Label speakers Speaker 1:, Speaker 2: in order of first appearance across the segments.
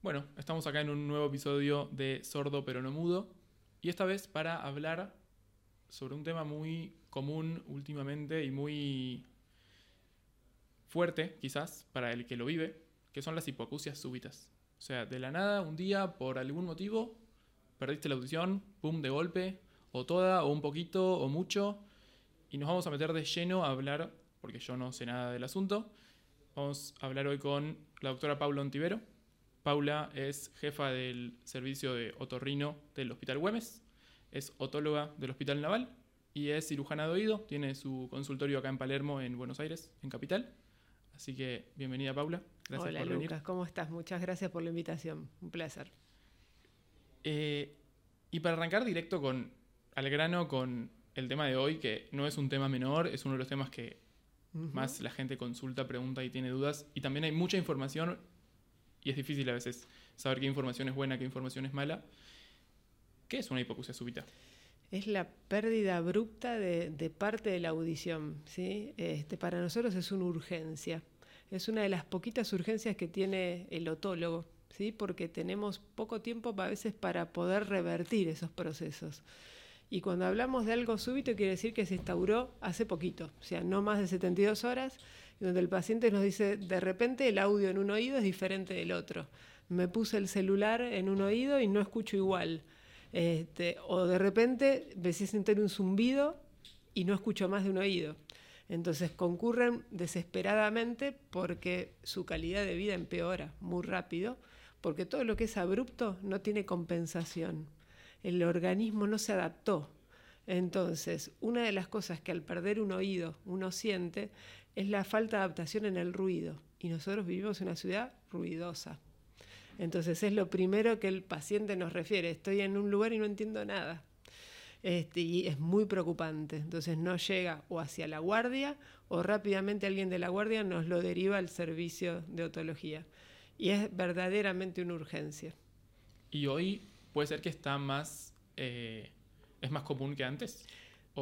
Speaker 1: Bueno, estamos acá en un nuevo episodio de Sordo pero no mudo y esta vez para hablar sobre un tema muy común últimamente y muy fuerte quizás para el que lo vive, que son las hipoacusias súbitas. O sea, de la nada, un día, por algún motivo, perdiste la audición, pum, de golpe, o toda, o un poquito, o mucho, y nos vamos a meter de lleno a hablar, porque yo no sé nada del asunto, vamos a hablar hoy con la doctora Paula Ontivero. Paula es jefa del servicio de otorrino del Hospital Güemes, es otóloga del Hospital Naval y es cirujana de oído, tiene su consultorio acá en Palermo, en Buenos Aires, en Capital. Así que bienvenida Paula.
Speaker 2: Gracias Hola Lucas, ¿cómo estás? Muchas gracias por la invitación. Un placer.
Speaker 1: Eh, y para arrancar directo con al grano con el tema de hoy, que no es un tema menor, es uno de los temas que más la gente consulta, pregunta y tiene dudas. Y también hay mucha información y es difícil a veces saber qué información es buena, qué información es mala. ¿Qué es una hipocusia súbita?
Speaker 2: es la pérdida abrupta de, parte de la audición. ¿sí? Este, para nosotros es una urgencia. Es una de las poquitas urgencias que tiene el otólogo, ¿sí? porque tenemos poco tiempo a veces para poder revertir esos procesos. Y cuando hablamos de algo súbito quiere decir que se instauró hace poquito, o sea, no más de 72 horas, donde el paciente nos dice, de repente el audio en un oído es diferente del otro. Me puse el celular en un oído y no escucho igual este, o de repente empecé a sentir un zumbido y no escucho más de un oído. Entonces concurren desesperadamente porque su calidad de vida empeora muy rápido, porque todo lo que es abrupto no tiene compensación. El organismo no se adaptó. Entonces, una de las cosas que al perder un oído uno siente es la falta de adaptación en el ruido. Y nosotros vivimos en una ciudad ruidosa. Entonces es lo primero que el paciente nos refiere, estoy en un lugar y no entiendo nada. Este, y es muy preocupante. Entonces no llega o hacia la guardia o rápidamente alguien de la guardia nos lo deriva al servicio de otología. Y es verdaderamente una urgencia.
Speaker 1: ¿Y hoy puede ser que está más, eh, es más común que antes?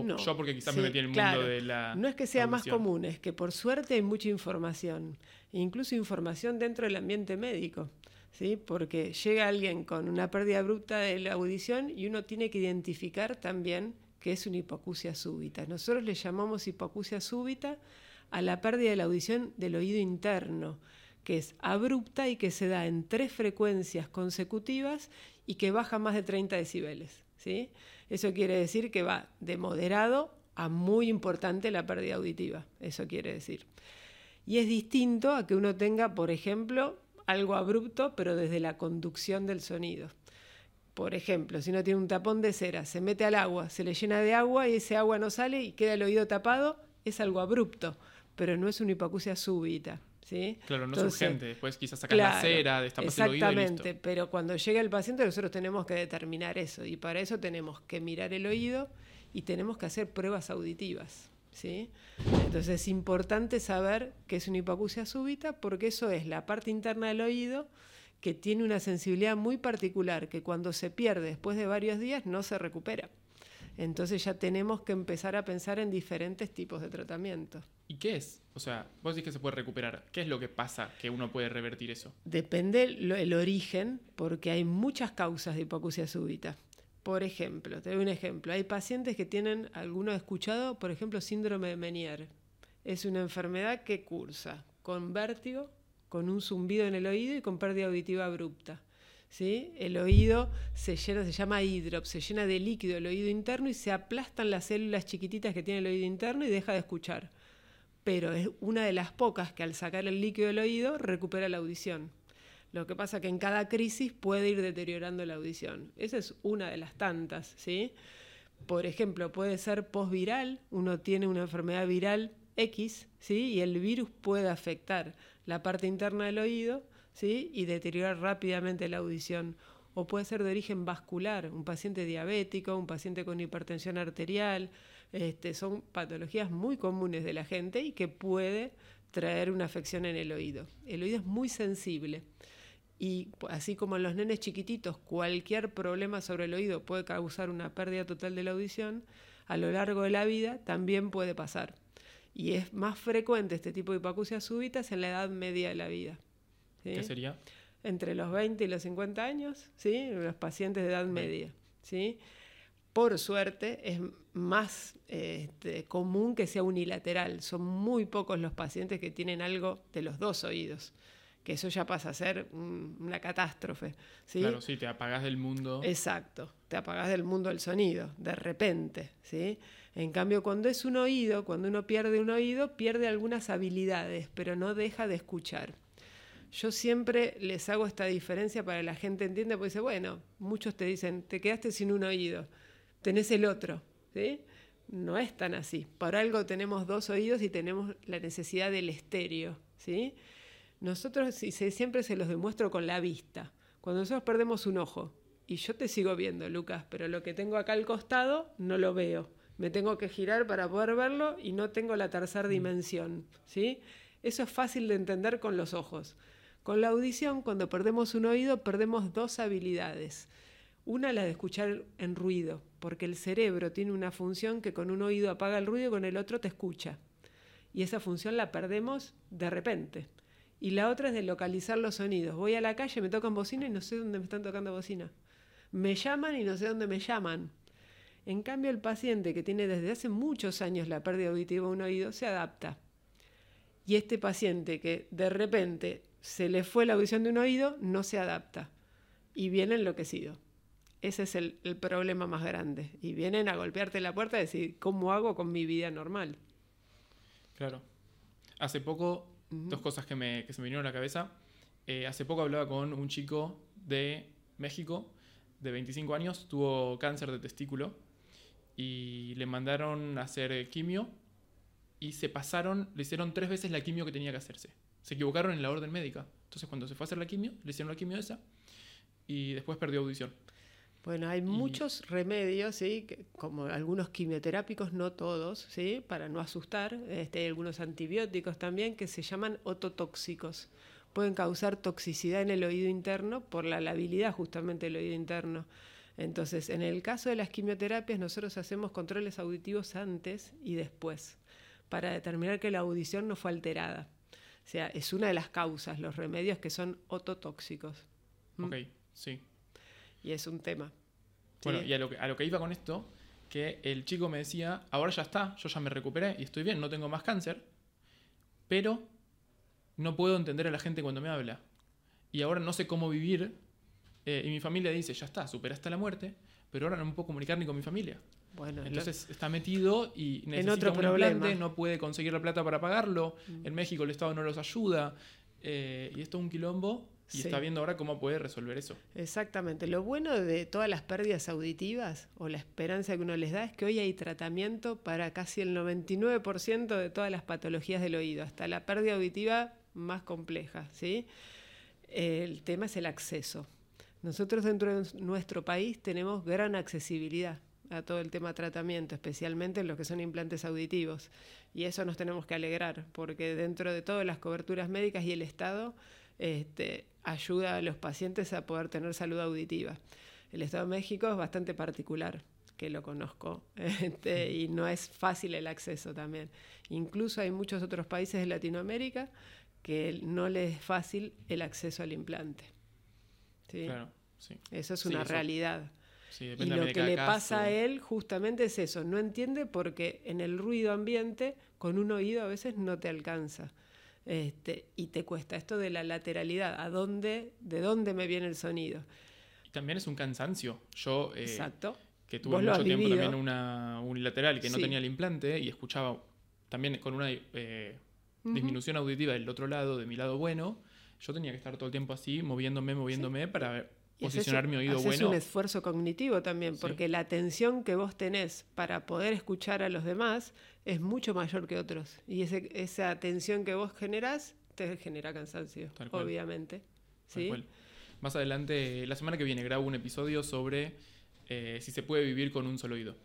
Speaker 1: O yo porque quizás me metí en el mundo de la...
Speaker 2: No es que sea más común, es que por suerte hay mucha información, incluso información dentro del ambiente médico. ¿sí? porque llega alguien con una pérdida abrupta de la audición y uno tiene que identificar también que es una hipoacusia súbita. Nosotros le llamamos hipoacusia súbita a la pérdida de la audición del oído interno, que es abrupta y que se da en tres frecuencias consecutivas y que baja más de 30 decibeles. ¿Sí? Eso quiere decir que va de moderado a muy importante la pérdida auditiva, eso quiere decir. Y es distinto a que uno tenga, por ejemplo, algo abrupto, pero desde la conducción del sonido. Por ejemplo, si uno tiene un tapón de cera, se mete al agua, se le llena de agua y ese agua no sale y queda el oído tapado, es algo abrupto, pero no es una hipoacusia súbita. ¿Sí?
Speaker 1: Claro, no es urgente, después quizás sacar la cera, destapas el oído
Speaker 2: Exactamente, pero cuando llega el paciente nosotros tenemos que determinar eso y para eso tenemos que mirar el oído y tenemos que hacer pruebas auditivas. ¿sí? Entonces es importante saber que es una hipoacusia súbita porque eso es la parte interna del oído que tiene una sensibilidad muy particular que cuando se pierde después de varios días no se recupera. Entonces ya tenemos que empezar a pensar en diferentes tipos de tratamiento.
Speaker 1: ¿Y qué es? O sea, vos decís que se puede recuperar. ¿Qué es lo que pasa que uno puede revertir eso?
Speaker 2: Depende el origen, porque hay muchas causas de hipoacusia súbita. Por ejemplo, te doy un ejemplo. Hay pacientes que tienen, alguno ha escuchado, por ejemplo, síndrome de Menier. Es una enfermedad que cursa con vértigo, con un zumbido en el oído y con pérdida auditiva abrupta. ¿Sí? El oído se llena, se llama hidrop, se llena de líquido el oído interno y se aplastan las células chiquititas que tiene el oído interno y deja de escuchar. Pero es una de las pocas que al sacar el líquido del oído recupera la audición. Lo que pasa que en cada crisis puede ir deteriorando la audición. Esa es una de las tantas, ¿sí? Por ejemplo, puede ser postviral, uno tiene una enfermedad viral X, ¿sí? Y el virus puede afectar la parte interna del oído, ¿sí? Y deteriorar rápidamente la audición. O puede ser de origen vascular, un paciente diabético, un paciente con hipertensión arterial. Este, son patologías muy comunes de la gente y que puede traer una afección en el oído. El oído es muy sensible. Y así como en los nenes chiquititos, cualquier problema sobre el oído puede causar una pérdida total de la audición, a lo largo de la vida también puede pasar. Y es más frecuente este tipo de hipoacusia súbitas en la edad media de la vida.
Speaker 1: ¿Qué sería?
Speaker 2: Entre los 20 y los 50 años, ¿sí? los pacientes de edad media. ¿sí? Por suerte es más este, común que sea unilateral. Son muy pocos los pacientes que tienen algo de los dos oídos que eso ya pasa a ser una catástrofe. ¿sí?
Speaker 1: Claro, sí, te apagás del mundo.
Speaker 2: Exacto, te apagás del mundo del sonido, de repente. ¿sí? En cambio, cuando es un oído, cuando uno pierde un oído, pierde algunas habilidades, pero no deja de escuchar. Yo siempre les hago esta diferencia para que la gente entienda, porque dice, bueno, muchos te dicen, te quedaste sin un oído, tenés el otro. ¿sí? No es tan así. Por algo tenemos dos oídos y tenemos la necesidad del estéreo. ¿sí? Nosotros siempre se los demuestro con la vista. Cuando nosotros perdemos un ojo, y yo te sigo viendo, Lucas, pero lo que tengo acá al costado no lo veo. Me tengo que girar para poder verlo y no tengo la tercera mm. dimensión. ¿sí? Eso es fácil de entender con los ojos. Con la audición, cuando perdemos un oído, perdemos dos habilidades. Una, la de escuchar en ruido, porque el cerebro tiene una función que con un oído apaga el ruido y con el otro te escucha. Y esa función la perdemos de repente. Y la otra es de localizar los sonidos. Voy a la calle, me tocan bocina y no sé dónde me están tocando bocina. Me llaman y no sé dónde me llaman. En cambio, el paciente que tiene desde hace muchos años la pérdida auditiva de un oído se adapta. Y este paciente que de repente se le fue la audición de un oído no se adapta y viene enloquecido. Ese es el, problema más grande. Y vienen a golpearte la puerta y decir, ¿cómo hago con mi vida normal?
Speaker 1: Claro. Hace poco Dos cosas que, me, que, se me vinieron a la cabeza. Eh, hace poco hablaba con un chico de México, de 25 años, tuvo cáncer de testículo y le mandaron a hacer quimio y se pasaron, le hicieron tres veces la quimio que tenía que hacerse. Se equivocaron en la orden médica. Entonces cuando se fue a hacer la quimio, le hicieron la quimio esa y después perdió audición.
Speaker 2: Bueno, hay muchos remedios, ¿sí? como algunos quimioterápicos, no todos, ¿sí? para no asustar. Este, hay algunos antibióticos también que se llaman ototóxicos. Pueden causar toxicidad en el oído interno por la labilidad justamente del oído interno. Entonces, en el caso de las quimioterapias, nosotros hacemos controles auditivos antes y después para determinar que la audición no fue alterada. O sea, es una de las causas, los remedios que son ototóxicos.
Speaker 1: ¿Mm? Ok, sí
Speaker 2: y es un tema.
Speaker 1: Bueno, y a lo, que, a lo que iba con esto, que el chico me decía, ahora ya está, yo ya me recuperé y estoy bien, no tengo más cáncer, pero no puedo entender a la gente cuando me habla. Y ahora no sé cómo vivir. Eh, y mi familia dice, ya está, superaste la muerte, pero ahora no me puedo comunicar ni con mi familia. Bueno, entonces está metido y necesita otro un problema. no puede conseguir la plata para pagarlo. Mm. En México el Estado no los ayuda. Eh, y esto es un quilombo y está viendo ahora cómo puede resolver eso.
Speaker 2: Exactamente. Lo bueno de todas las pérdidas auditivas o la esperanza que uno les da es que hoy hay tratamiento para casi el 99% de todas las patologías del oído, hasta la pérdida auditiva más compleja. ¿sí? El tema es el acceso. Nosotros dentro de nuestro país tenemos gran accesibilidad a todo el tema tratamiento, especialmente en lo que son implantes auditivos. Y eso nos tenemos que alegrar, porque dentro de todas las coberturas médicas y el Estado, este, ayuda a los pacientes a poder tener salud auditiva. El Estado de México es bastante particular, que lo conozco, este, y no es fácil el acceso también. Incluso hay muchos otros países de Latinoamérica que no les es fácil el acceso al implante. Claro, sí. Eso es una realidad. y lo que le pasa a él justamente es eso, no entiende porque en el ruido ambiente con un oído a veces no te alcanza. Este, y te cuesta esto de la lateralidad, ¿a dónde, de dónde me viene el sonido?
Speaker 1: Y también es un cansancio. Yo, eh, Exacto. que tuve mucho tiempo también una unilateral que no tenía el implante y escuchaba también con una eh, disminución auditiva del otro lado, de mi lado bueno, yo tenía que estar todo el tiempo así, moviéndome, moviéndome para posicionar mi oído bueno. Es
Speaker 2: un esfuerzo cognitivo también, porque la atención que vos tenés para poder escuchar a los demás es mucho mayor que otros. Y ese, esa atención que vos generás te genera cansancio, obviamente. ¿sí?
Speaker 1: Más adelante, la semana que viene, grabo un episodio sobre eh, si se puede vivir con un solo oído.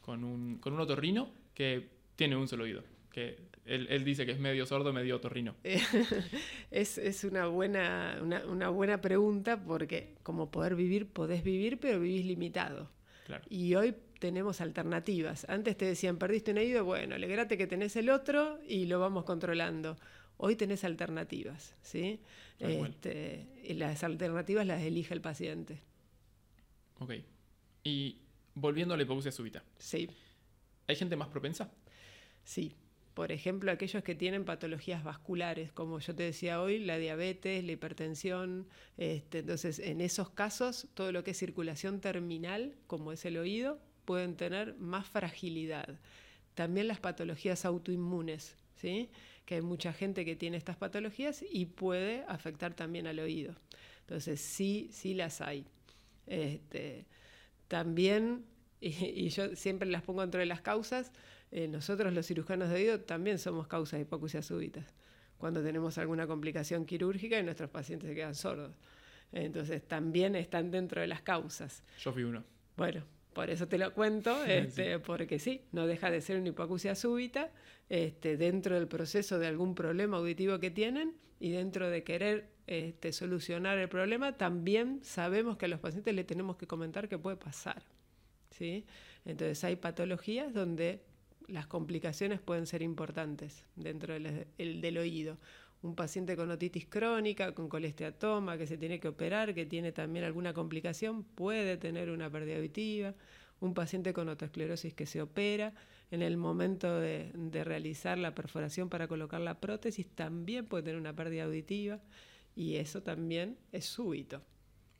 Speaker 1: Con un, con un otorrino que tiene un solo oído. Que él, dice que es medio sordo, medio otorrino.
Speaker 2: es, una, buena, una, buena pregunta porque como poder vivir, podés vivir, pero vivís limitado. Y hoy tenemos alternativas. Antes te decían, perdiste un oído, bueno, alegrate que tenés el otro y lo vamos controlando. Hoy tenés alternativas, ¿sí? Este, y las alternativas las elige el paciente.
Speaker 1: Ok. Y volviendo a la hipoxia súbita.
Speaker 2: Sí.
Speaker 1: ¿Hay gente más propensa?
Speaker 2: Sí. Por ejemplo, aquellos que tienen patologías vasculares, como yo te decía hoy, la diabetes, la hipertensión. Este, entonces, en esos casos, todo lo que es circulación terminal, como es el oído, pueden tener más fragilidad. También las patologías autoinmunes, ¿sí? que hay mucha gente que tiene estas patologías y puede afectar también al oído. Entonces, sí, sí las hay. Este, también, y, yo siempre las pongo entre las causas, eh, nosotros los cirujanos de oído también somos causas de hipocusias súbitas, cuando tenemos alguna complicación quirúrgica y nuestros pacientes se quedan sordos. Entonces, también están dentro de las causas.
Speaker 1: Yo fui uno.
Speaker 2: Bueno, por eso te lo cuento, este, porque sí, no deja de ser una hipoacusia súbita este, dentro del proceso de algún problema auditivo que tienen y dentro de querer este, solucionar el problema, también sabemos que a los pacientes le tenemos que comentar que puede pasar. ¿sí? Entonces hay patologías donde las complicaciones pueden ser importantes dentro del, del oído un paciente con otitis crónica, con colesteatoma, que se tiene que operar, que tiene también alguna complicación, puede tener una pérdida auditiva. Un paciente con otosclerosis que se opera, en el momento de, realizar la perforación para colocar la prótesis, también puede tener una pérdida auditiva y eso también es súbito.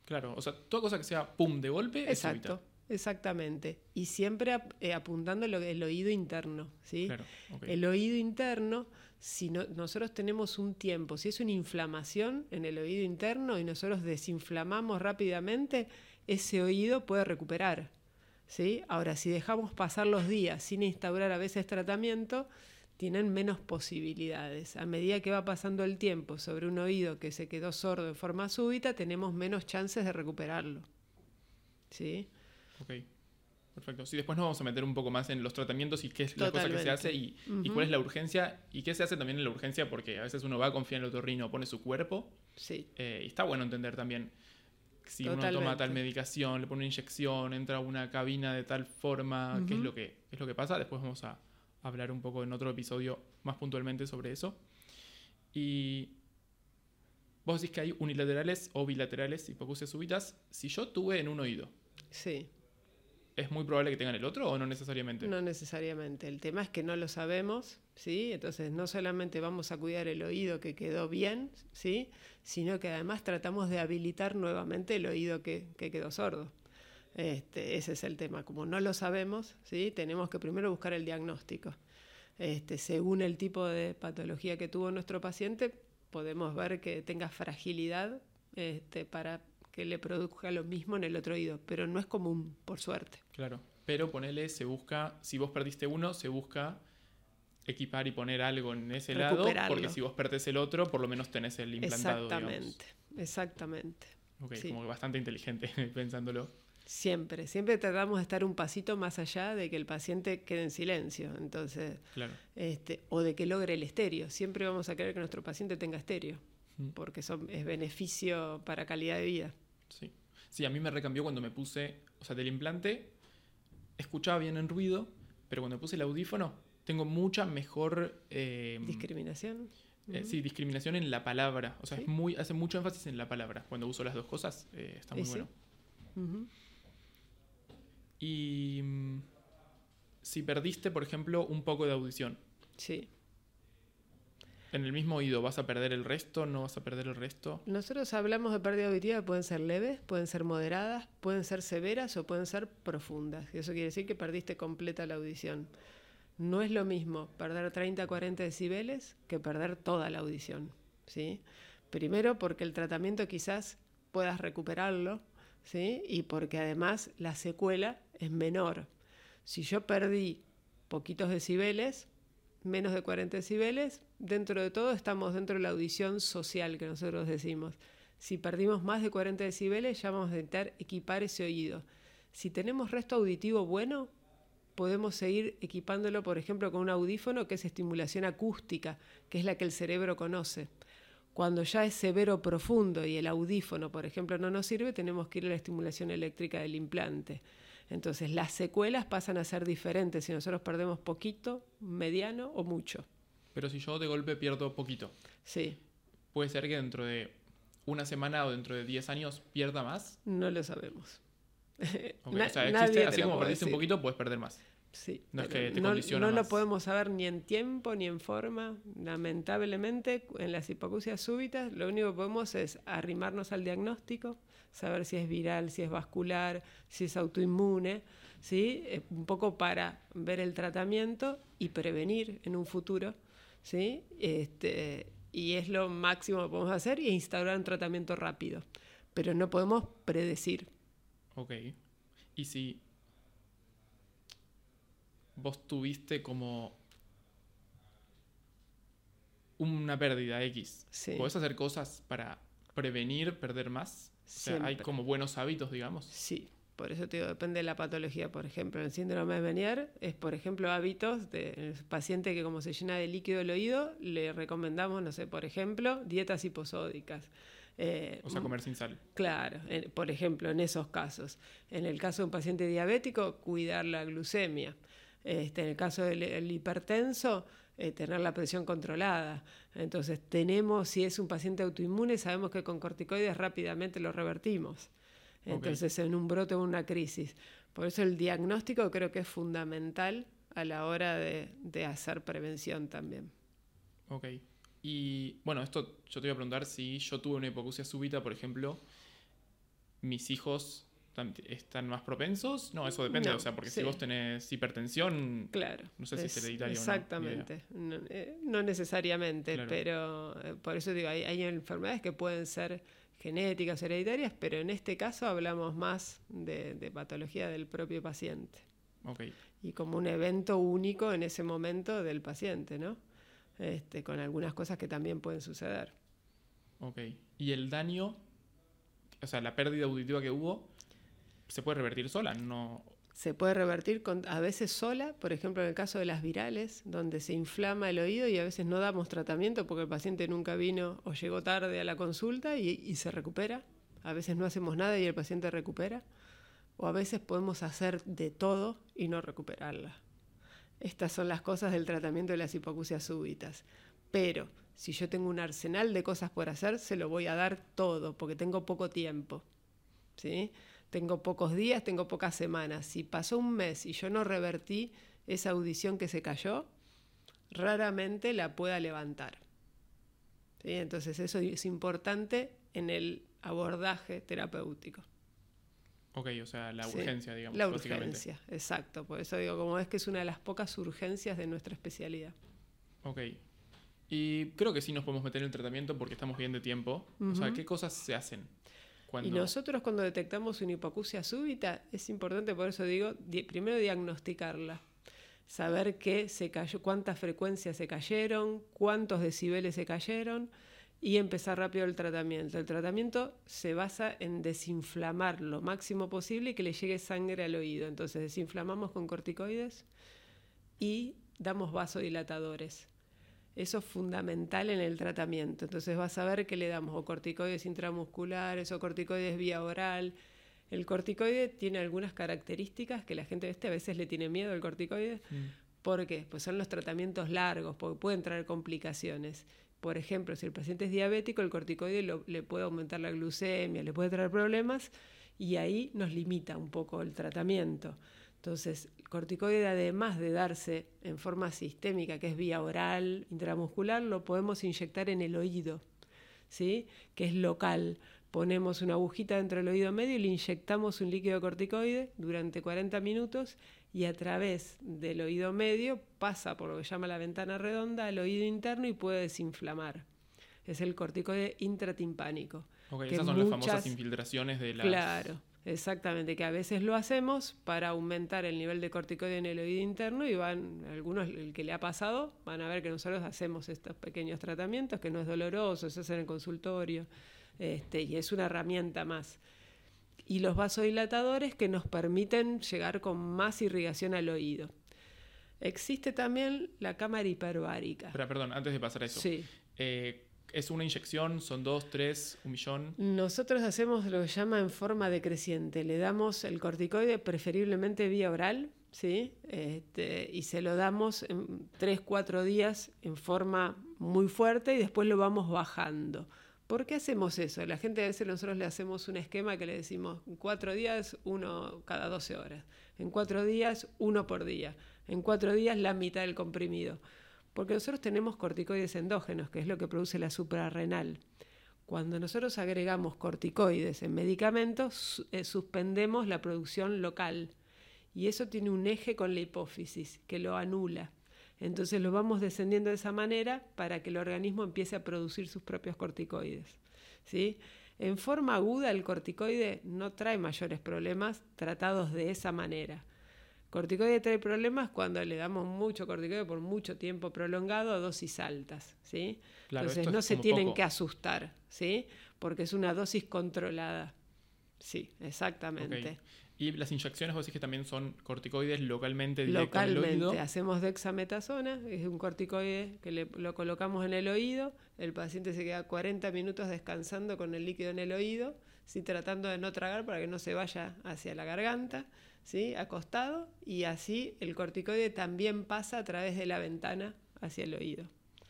Speaker 1: Claro, o sea, toda cosa que sea pum de golpe
Speaker 2: Exacto. es Exactamente. Y siempre eh, apuntando lo el oído interno. ¿sí? Claro, El oído interno si nosotros tenemos un tiempo, si es una inflamación en el oído interno y nosotros desinflamamos rápidamente, ese oído puede recuperar. ¿sí? Ahora, si dejamos pasar los días sin instaurar a veces tratamiento, tienen menos posibilidades. A medida que va pasando el tiempo sobre un oído que se quedó sordo en forma súbita, tenemos menos chances de recuperarlo. ¿Sí?
Speaker 1: Perfecto. Sí, después nos vamos a meter un poco más en los tratamientos y qué es la cosa que se hace y, cuál es la urgencia y qué se hace también en la urgencia, porque a veces uno va a confiar en el otorrino, pone su cuerpo.
Speaker 2: Sí.
Speaker 1: Eh, y está bueno entender también si uno toma tal medicación, le pone una inyección, entra a una cabina de tal forma, qué es lo que es lo que pasa. Después vamos a hablar un poco en otro episodio más puntualmente sobre eso. Y vos decís que hay unilaterales o bilaterales hipocusias súbitas. Si yo tuve en un oído.
Speaker 2: Sí
Speaker 1: ¿Es muy probable que tengan el otro o no necesariamente?
Speaker 2: No necesariamente. El tema es que no lo sabemos, ¿sí? Entonces no solamente vamos a cuidar el oído que quedó bien, ¿sí? Sino que además tratamos de habilitar nuevamente el oído que, quedó sordo. Este, ese es el tema. Como no lo sabemos, ¿sí? Tenemos que primero buscar el diagnóstico. Este, según el tipo de patología que tuvo nuestro paciente, podemos ver que tenga fragilidad este, para que le produzca lo mismo en el otro oído, pero no es común, por suerte.
Speaker 1: Claro, pero ponele, se busca, si vos perdiste uno, se busca equipar y poner algo en ese lado, porque si vos perdés el otro, por lo menos tenés el implantado.
Speaker 2: Exactamente, exactamente.
Speaker 1: Ok, como que bastante inteligente pensándolo.
Speaker 2: Siempre, siempre tratamos de estar un pasito más allá de que el paciente quede en silencio, entonces,
Speaker 1: claro.
Speaker 2: este, o de que logre el estéreo. Siempre vamos a querer que nuestro paciente tenga estéreo, mm. porque son, es beneficio para calidad de vida.
Speaker 1: Sí. Sí, a mí me recambió cuando me puse, o sea, del implante, escuchaba bien en ruido, pero cuando puse el audífono, tengo mucha mejor...
Speaker 2: Eh, ¿Discriminación?
Speaker 1: Eh, sí, discriminación en la palabra. O sea, es muy, hace mucho énfasis en la palabra. Cuando uso las dos cosas, eh, está muy bueno. Y mm, si perdiste, por ejemplo, un poco de audición.
Speaker 2: Sí
Speaker 1: en el mismo oído, ¿vas a perder el resto? ¿No vas a perder el resto?
Speaker 2: Nosotros hablamos de pérdida auditiva, pueden ser leves, pueden ser moderadas, pueden ser severas o pueden ser profundas. Eso quiere decir que perdiste completa la audición. No es lo mismo perder 30, 40 decibeles que perder toda la audición. ¿sí? Primero porque el tratamiento quizás puedas recuperarlo ¿sí? y porque además la secuela es menor. Si yo perdí poquitos decibeles, menos de 40 decibeles, dentro de todo estamos dentro de la audición social que nosotros decimos. Si perdimos más de 40 decibeles, ya vamos a intentar equipar ese oído. Si tenemos resto auditivo bueno, podemos seguir equipándolo, por ejemplo, con un audífono que es estimulación acústica, que es la que el cerebro conoce. Cuando ya es severo profundo y el audífono, por ejemplo, no nos sirve, tenemos que ir a la estimulación eléctrica del implante. Entonces las secuelas pasan a ser diferentes si nosotros perdemos poquito, mediano o mucho.
Speaker 1: Pero si yo de golpe pierdo poquito,
Speaker 2: Sí,
Speaker 1: ¿puede ser que dentro de una semana o dentro de 10 años pierda más?
Speaker 2: no lo sabemos.
Speaker 1: Ok,
Speaker 2: Na-
Speaker 1: o sea, existe,
Speaker 2: te
Speaker 1: así como perdiste un poquito, puedes perder más.
Speaker 2: Sí,
Speaker 1: No es que te
Speaker 2: no,
Speaker 1: condiciona
Speaker 2: no lo podemos saber ni en tiempo ni en forma. Lamentablemente, en las hipoacusias súbitas, lo único que podemos es arrimarnos al diagnóstico, saber si es viral, si es vascular, si es autoinmune, ¿sí? Eh, un poco para ver el tratamiento y prevenir en un futuro. ¿Sí? Este, y es lo máximo que podemos hacer y instaurar un tratamiento rápido. Pero no podemos predecir.
Speaker 1: Ok. Y si vos tuviste como una pérdida X,
Speaker 2: Sí.
Speaker 1: ¿podés hacer cosas para prevenir perder más? O sea, hay como buenos hábitos, digamos.
Speaker 2: Sí, por eso te digo, depende de la patología. Por ejemplo, el síndrome de Menier es, por ejemplo, hábitos del paciente que como se llena de líquido el oído, le recomendamos, no sé, por ejemplo, dietas hiposódicas. Eh,
Speaker 1: O sea, comer sin sal.
Speaker 2: Claro, en- por ejemplo, en esos casos. En el caso de un paciente diabético, cuidar la glucemia. Este, en el caso del el hipertenso, eh, tener la presión controlada. Entonces, tenemos, si es un paciente autoinmune, sabemos que con corticoides rápidamente lo revertimos. Entonces, en un brote o una crisis. Por eso el diagnóstico creo que es fundamental a la hora de, de hacer prevención también.
Speaker 1: Ok. Y bueno, esto yo te iba a preguntar si yo tuve una hipoacusia súbita, por ejemplo, mis hijos están más propensos. No, eso depende.
Speaker 2: No,
Speaker 1: o sea, porque
Speaker 2: sí.
Speaker 1: si vos tenés hipertensión,
Speaker 2: Claro.
Speaker 1: No sé si es hereditario o no,
Speaker 2: Exactamente. No, eh, no necesariamente,
Speaker 1: Claro.
Speaker 2: pero eh, por eso digo, hay, hay enfermedades que pueden ser genéticas, hereditarias, pero en este caso hablamos más de, de patología del propio paciente y como un evento único en ese momento del paciente, ¿no? Este, con algunas cosas que también pueden suceder.
Speaker 1: Ok. Y el daño, o sea, la pérdida auditiva que hubo, se puede revertir sola, no.
Speaker 2: Se puede revertir a veces sola, por ejemplo en el caso de las virales, donde se inflama el oído y a veces no damos tratamiento porque el paciente nunca vino o llegó tarde a la consulta y, y se recupera. A veces no hacemos nada y el paciente recupera. O a veces podemos hacer de todo y no recuperarla. Estas son las cosas del tratamiento de las hipoacusias súbitas. Pero si yo tengo un arsenal de cosas por hacer, se lo voy a dar todo porque tengo poco tiempo. ¿sí? Tengo pocos días, tengo pocas semanas. Si pasó un mes y yo no revertí esa audición que se cayó, raramente la pueda levantar. ¿sí? Entonces eso es importante en el abordaje terapéutico.
Speaker 1: Ok, o sea, la
Speaker 2: Sí,
Speaker 1: urgencia, digamos.
Speaker 2: La urgencia, exacto. Por eso digo, como es que es una de las pocas urgencias de nuestra especialidad.
Speaker 1: Ok. Y creo que sí nos podemos meter en el tratamiento porque estamos bien de tiempo. O sea. ¿qué cosas se hacen?
Speaker 2: Y nosotros cuando detectamos una hipoacusia súbita, es importante, por eso digo, di- primero diagnosticarla. Saber qué se cayó, cuántas frecuencias se cayeron, cuántos decibeles se cayeron y empezar rápido el tratamiento. El tratamiento se basa en desinflamar lo máximo posible y que le llegue sangre al oído. Entonces desinflamamos con corticoides y damos vasodilatadores. Eso es fundamental en el tratamiento. Entonces vas a ver que le damos o corticoides intramusculares o corticoides vía oral. El corticoide tiene algunas características que la gente este, a veces le tiene miedo al corticoide.
Speaker 1: Mm,
Speaker 2: ¿Por qué? Pues son los tratamientos largos, porque pueden traer complicaciones. Por ejemplo, si el paciente es diabético, el corticoide lo- le puede aumentar la glucemia, le puede traer problemas y ahí nos limita un poco el tratamiento. Entonces, el corticoide, además de darse en forma sistémica, que es vía oral, intramuscular, lo podemos inyectar en el oído, ¿sí? que es local. Ponemos una agujita dentro del oído medio y le inyectamos un líquido corticoide durante 40 minutos y a través del oído medio pasa por lo que llama la ventana redonda al oído interno y puede desinflamar. Es el corticoide intratimpánico.
Speaker 1: Ok,
Speaker 2: que
Speaker 1: esas son las famosas infiltraciones de las...
Speaker 2: Claro, exactamente, que a veces lo hacemos para aumentar el nivel de corticoide en el oído interno y van, algunos, el que le ha pasado, van a ver que nosotros hacemos estos pequeños tratamientos, que no es doloroso, se hace en el consultorio, este, y es una herramienta más. Y los vasodilatadores que nos permiten llegar con más irrigación al oído. Existe también la cámara hiperbárica.
Speaker 1: Espera, perdón, antes de pasar a eso.
Speaker 2: Sí.
Speaker 1: Eh, ¿Es una inyección? ¿Son dos, tres, un millón?
Speaker 2: Nosotros hacemos lo que llama en forma decreciente. Le damos el corticoide preferiblemente vía oral ¿sí? Este, y se lo damos en 3, 4 días en forma muy fuerte y después lo vamos bajando. ¿Por qué hacemos eso? La gente a veces nosotros le hacemos un esquema que le decimos en 4 días, uno cada 12 horas. En 4 días, uno por día. En 4 días, la mitad del comprimido. Porque nosotros tenemos corticoides endógenos, que es lo que produce la suprarrenal. Cuando nosotros agregamos corticoides en medicamentos, eh, suspendemos la producción local. Y eso tiene un eje con la hipófisis, que lo anula. Entonces lo vamos descendiendo de esa manera para que el organismo empiece a producir sus propios corticoides. ¿sí? En forma aguda el corticoide no trae mayores problemas tratados de esa manera. Corticoide trae problemas cuando le damos mucho corticoide por mucho tiempo prolongado a dosis altas, ¿sí? Entonces no se tienen que asustar, ¿sí? Porque es una dosis controlada. Sí, exactamente.
Speaker 1: Y las inyecciones vos decís que también son corticoides localmente
Speaker 2: Localmente, en el oído. hacemos dexametasona, es un corticoide que lo colocamos en el oído, el paciente se queda 40 minutos descansando con el líquido en el oído, ¿sí? tratando de no tragar para que no se vaya hacia la garganta. ¿Sí? acostado y así el corticoide también pasa a través de la ventana hacia el oído.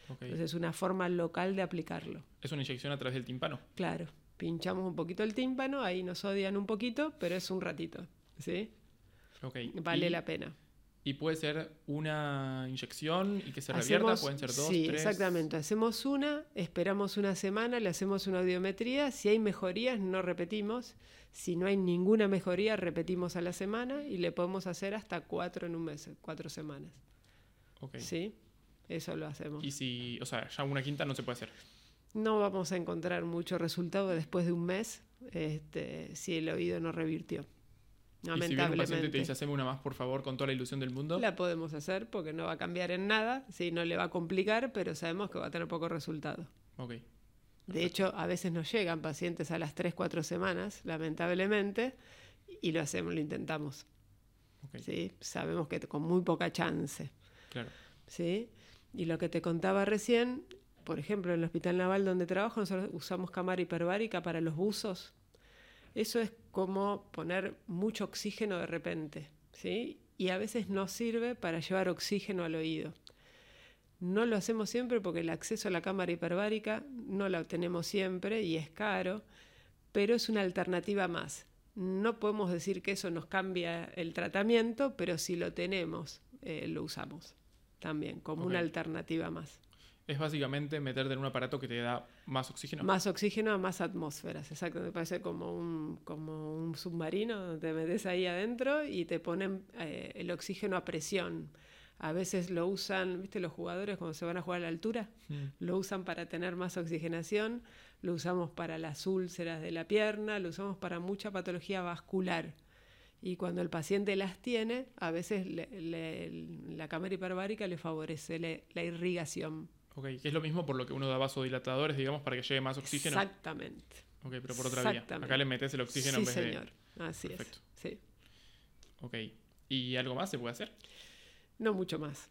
Speaker 2: Entonces es una forma local de aplicarlo.
Speaker 1: ¿Es una inyección a través del tímpano?
Speaker 2: Claro, pinchamos un poquito el tímpano, ahí nos odian un poquito, pero es un ratito, ¿sí? Vale la pena.
Speaker 1: Y puede ser una inyección y que se revierta, pueden ser dos,
Speaker 2: sí, exactamente. Hacemos una, esperamos una semana, le hacemos una audiometría. Si hay mejorías, no repetimos. Si no hay ninguna mejoría, repetimos a la semana y le podemos hacer hasta cuatro en un mes, cuatro semanas.
Speaker 1: Ok.
Speaker 2: ¿Sí? Eso lo hacemos.
Speaker 1: Y si, o sea, ya una quinta no se puede hacer.
Speaker 2: No vamos a encontrar mucho resultado después de un mes este, si el oído no revirtió.
Speaker 1: Lamentablemente. Y si viene un paciente te dice, haceme una más, por favor, con toda la ilusión del mundo.
Speaker 2: La podemos hacer porque no va a cambiar en nada, sí, no le va a complicar, pero sabemos que va a tener poco resultado.
Speaker 1: Ok.
Speaker 2: De hecho, a veces nos llegan pacientes a las 3, 4 semanas, lamentablemente, y lo hacemos, lo intentamos. ¿Sí? Sabemos que con muy poca chance.
Speaker 1: Claro.
Speaker 2: ¿Sí? Y lo que te contaba recién, por ejemplo, en el Hospital Naval donde trabajo, nosotros usamos cámara hiperbárica para los buzos. Eso es como poner mucho oxígeno de repente, ¿sí? Y a veces no sirve para llevar oxígeno al oído. No lo hacemos siempre porque el acceso a la cámara hiperbárica no la obtenemos siempre y es caro, pero es una alternativa más. No podemos decir que eso nos cambia el tratamiento, pero si lo tenemos, eh, lo usamos también como una alternativa más.
Speaker 1: Es básicamente meterte en un aparato que te da más oxígeno.
Speaker 2: Más oxígeno a más atmósferas, exacto. Me parece como un, como un submarino, te metes ahí adentro y te ponen eh, el oxígeno a presión. A veces lo usan, ¿viste? Los jugadores cuando se van a jugar a la altura, mm. lo usan para tener más oxigenación, lo usamos para las úlceras de la pierna, lo usamos para mucha patología vascular. Y cuando el paciente las tiene, a veces la cámara hiperbárica le favorece la irrigación.
Speaker 1: Ok, es lo mismo por lo que uno da vasodilatadores, digamos, para que llegue más oxígeno.
Speaker 2: Exactamente.
Speaker 1: Ok, pero por otra vía. Acá le metes el oxígeno
Speaker 2: sí,
Speaker 1: en vez
Speaker 2: señor. Así es. Sí.
Speaker 1: Ok. ¿Y algo más se puede hacer?
Speaker 2: No mucho más.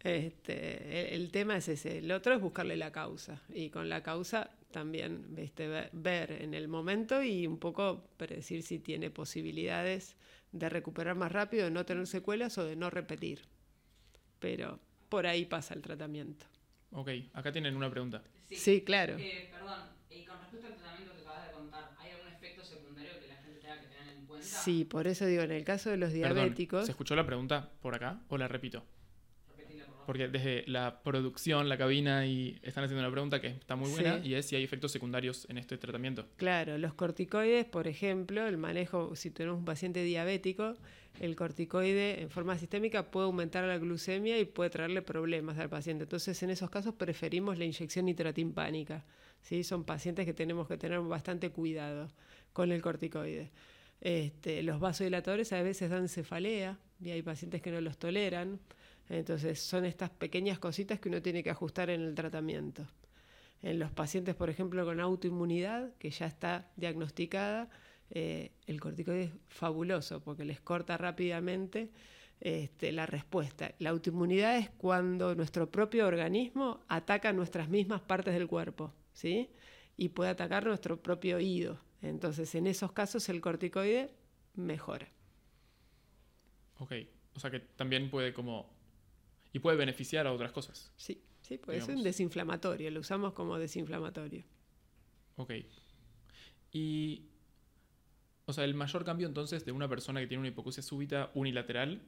Speaker 2: Este, el, tema es ese. El otro es buscarle la causa. Y con la causa también ver en el momento y un poco predecir si tiene posibilidades de recuperar más rápido, de no tener secuelas o de no repetir. Pero por ahí pasa el tratamiento.
Speaker 1: Ok, acá tienen una pregunta.
Speaker 2: Sí, claro.
Speaker 3: Eh, perdón, y con respecto al tratamiento que acabas de contar, ¿hay algún efecto secundario que la gente tenga que tener en cuenta?
Speaker 2: Sí, por eso digo, en el caso de los diabéticos...
Speaker 1: ¿Se escuchó la pregunta por acá o la repito? Porque desde la producción, la cabina, y están haciendo una pregunta que está muy buena y es si hay efectos secundarios en este tratamiento.
Speaker 2: Claro, los corticoides, por ejemplo, el manejo, si tenemos un paciente diabético, el corticoide en forma sistémica puede aumentar la glucemia y puede traerle problemas al paciente. Entonces, en esos casos preferimos la inyección nitrotimpánica. ¿sí? Son pacientes que tenemos que tener bastante cuidado con el corticoide. Este, los vasodilatadores a veces dan cefalea y hay pacientes que no los toleran. Entonces son estas pequeñas cositas que uno tiene que ajustar en el tratamiento. En los pacientes, por ejemplo, con autoinmunidad, que ya está diagnosticada, eh, el corticoide es fabuloso porque les corta rápidamente este, la respuesta. La autoinmunidad es cuando nuestro propio organismo ataca nuestras mismas partes del cuerpo, ¿sí? Y puede atacar nuestro propio oído. Entonces, en esos casos, el corticoide mejora.
Speaker 1: Ok. O sea que también puede como... Y puede beneficiar a otras cosas.
Speaker 2: Sí, sí, puede ser un desinflamatorio, lo usamos como desinflamatorio.
Speaker 1: Ok. Y... O sea, el mayor cambio entonces de una persona que tiene una hipoacusia súbita unilateral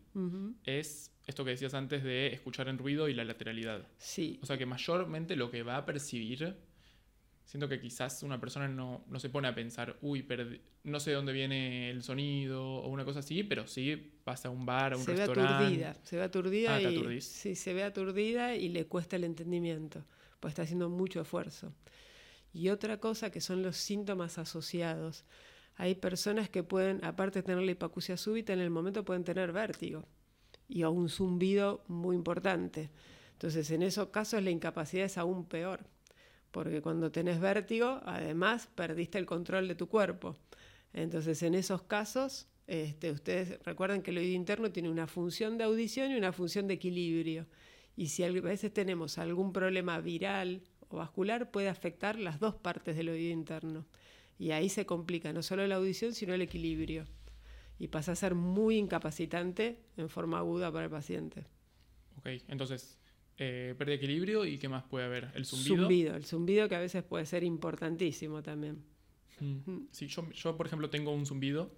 Speaker 1: es esto que decías antes de escuchar en ruido y la lateralidad.
Speaker 2: Sí,
Speaker 1: O sea que mayormente lo que va a percibir, siento que quizás una persona no, no se pone a pensar, uy, perdí- no sé dónde viene el sonido o una cosa así, pero sí vas a un bar, a un
Speaker 2: se ve
Speaker 1: restaurante.
Speaker 2: aturdida, se ve aturdida
Speaker 1: Ah, te
Speaker 2: y
Speaker 1: aturdís.
Speaker 2: sí, se ve aturdida y le cuesta el entendimiento, pues está haciendo mucho esfuerzo. Y otra cosa que son los síntomas asociados. Hay personas que pueden, aparte de tener la hipoacusia súbita, en el momento pueden tener vértigo y un zumbido muy importante. Entonces, en esos casos la incapacidad es aún peor, porque cuando tenés vértigo, además perdiste el control de tu cuerpo. Entonces, en esos casos, este, ustedes recuerden que el oído interno tiene una función de audición y una función de equilibrio. Y si a veces tenemos algún problema viral o vascular, puede afectar las dos partes del oído interno. Y ahí se complica no solo la audición, sino el equilibrio. Y pasa a ser muy incapacitante en forma aguda para el paciente.
Speaker 1: Ok, entonces, eh, pérdida de equilibrio y qué más puede haber. El zumbido.
Speaker 2: Zumbido, el zumbido que a veces puede ser importantísimo también.
Speaker 1: Mm. Sí, yo, yo, por ejemplo tengo un zumbido,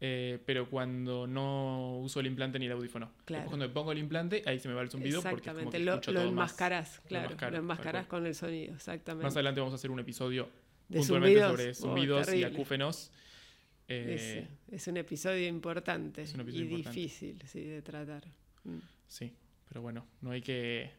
Speaker 1: eh, pero cuando no uso el implante ni el audífono.
Speaker 2: Claro.
Speaker 1: Después cuando me pongo el implante, ahí se me va el zumbido porque es como
Speaker 2: Exactamente,
Speaker 1: que
Speaker 2: lo,
Speaker 1: escucho
Speaker 2: lo
Speaker 1: todo más.
Speaker 2: enmascarás, claro, lo enmascarás con el sonido, exactamente.
Speaker 1: Más adelante vamos a hacer un episodio
Speaker 2: De
Speaker 1: puntualmente
Speaker 2: zumbidos,
Speaker 1: sobre
Speaker 2: oh,
Speaker 1: zumbidos y acúfenos. Eh,
Speaker 2: Es, es un episodio importante
Speaker 1: es un episodio
Speaker 2: y
Speaker 1: importante.
Speaker 2: difícil sí, de tratar. Mm.
Speaker 1: Sí, pero bueno, no hay que...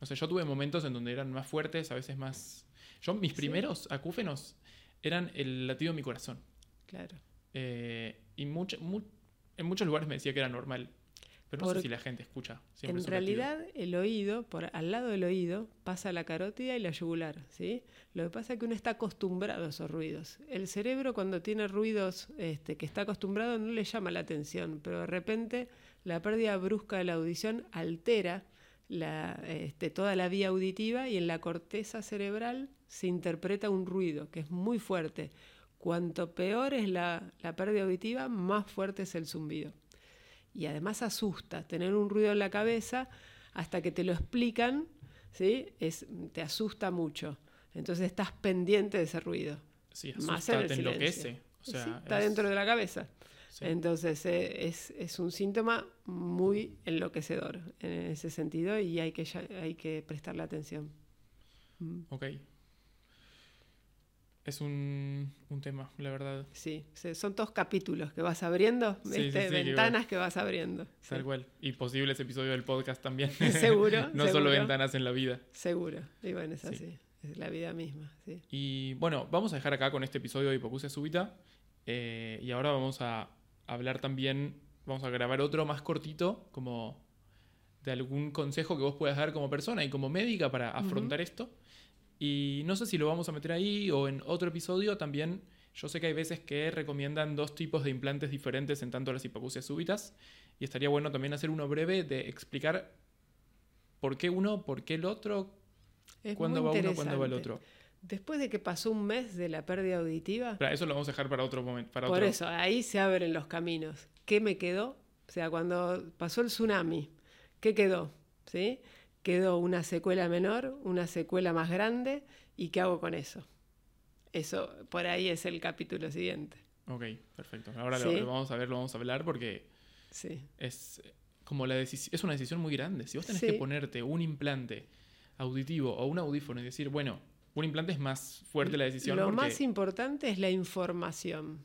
Speaker 1: No sé, yo tuve momentos en donde eran más fuertes, a veces más... Yo, mis
Speaker 2: Sí.
Speaker 1: primeros acúfenos eran el latido de mi corazón.
Speaker 2: Claro.
Speaker 1: Eh, y mucho- mu- en muchos lugares me decía que era normal. Pero no sé si la gente escucha. siempre
Speaker 2: En
Speaker 1: latido.
Speaker 2: realidad, el oído, por al lado del oído, pasa la carótida y la yugular, ¿sí? Lo que pasa es que uno está acostumbrado a esos ruidos. El cerebro, cuando tiene ruidos este, que está acostumbrado, no le llama la atención, pero de repente la pérdida brusca de la audición altera la, este, toda la vía auditiva y en la corteza cerebral se interpreta un ruido que es muy fuerte. Cuanto peor es la, la pérdida auditiva, más fuerte es el zumbido y además asusta. Tener un ruido en la cabeza, hasta que te lo explican, ¿sí? es, te asusta mucho. Entonces estás pendiente de ese ruido.
Speaker 1: Sí,
Speaker 2: más
Speaker 1: asusta,
Speaker 2: en el
Speaker 1: te enloquece. O sea,
Speaker 2: Sí, está
Speaker 1: es-
Speaker 2: dentro de la cabeza.
Speaker 1: Sí.
Speaker 2: Entonces eh, es, es un síntoma muy enloquecedor en ese sentido y hay que, ya- hay que prestarle atención. Mm,
Speaker 1: Ok. Es un, un tema, la verdad.
Speaker 2: Sí, son todos capítulos que vas abriendo,
Speaker 1: Sí, que
Speaker 2: ventanas que vas abriendo.
Speaker 1: Tal cual. Y posibles episodios del podcast también.
Speaker 2: Seguro,
Speaker 1: no solo ventanas en la vida.
Speaker 2: Seguro, y bueno, es
Speaker 1: Sí.
Speaker 2: así, es la vida misma.
Speaker 1: Y bueno, vamos a dejar acá con este episodio de hipoacusia súbita. eh, y ahora vamos a hablar también, vamos a grabar otro más cortito, como de algún consejo que vos puedas dar como persona y como médica para afrontar esto. Y no sé si lo vamos a meter ahí o en otro episodio también. Yo sé que hay veces que recomiendan dos tipos de implantes diferentes en tanto las hipoacusias súbitas. Y estaría bueno también hacer uno breve de explicar por qué uno, por qué el otro,
Speaker 2: Es
Speaker 1: cuándo va uno, cuándo va el otro.
Speaker 2: Después de que pasó un mes de la pérdida auditiva,
Speaker 1: eso lo vamos a dejar para otro momento. Para
Speaker 2: por
Speaker 1: otro.
Speaker 2: eso, ahí se abren los caminos. ¿Qué me quedó? O sea, cuando pasó el tsunami, ¿qué quedó? ¿Sí? Quedó una secuela menor, una secuela más grande, ¿y qué hago con eso? Eso, por ahí es el capítulo siguiente.
Speaker 1: Ok, perfecto. Ahora lo,
Speaker 2: Sí.
Speaker 1: lo vamos a ver, lo vamos a hablar porque
Speaker 2: Sí.
Speaker 1: es eh, como la decisión, es una decisión muy grande. Si vos tenés
Speaker 2: Sí.
Speaker 1: que ponerte un implante auditivo o un audífono y decir, bueno, un implante es más fuerte la decisión
Speaker 2: Lo
Speaker 1: porque
Speaker 2: más importante es la información.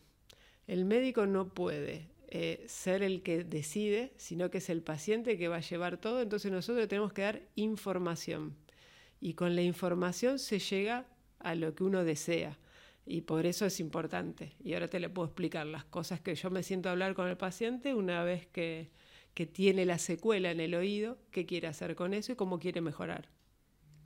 Speaker 2: El médico no puede eh, ser el que decide, sino que es el paciente que va a llevar todo. Entonces nosotros tenemos que dar información. Y con la información se llega a lo que uno desea. Y por eso es importante. Y ahora te le puedo explicar las cosas que yo me siento a hablar con el paciente una vez que, que tiene la secuela en el oído, qué quiere hacer con eso y cómo quiere mejorar.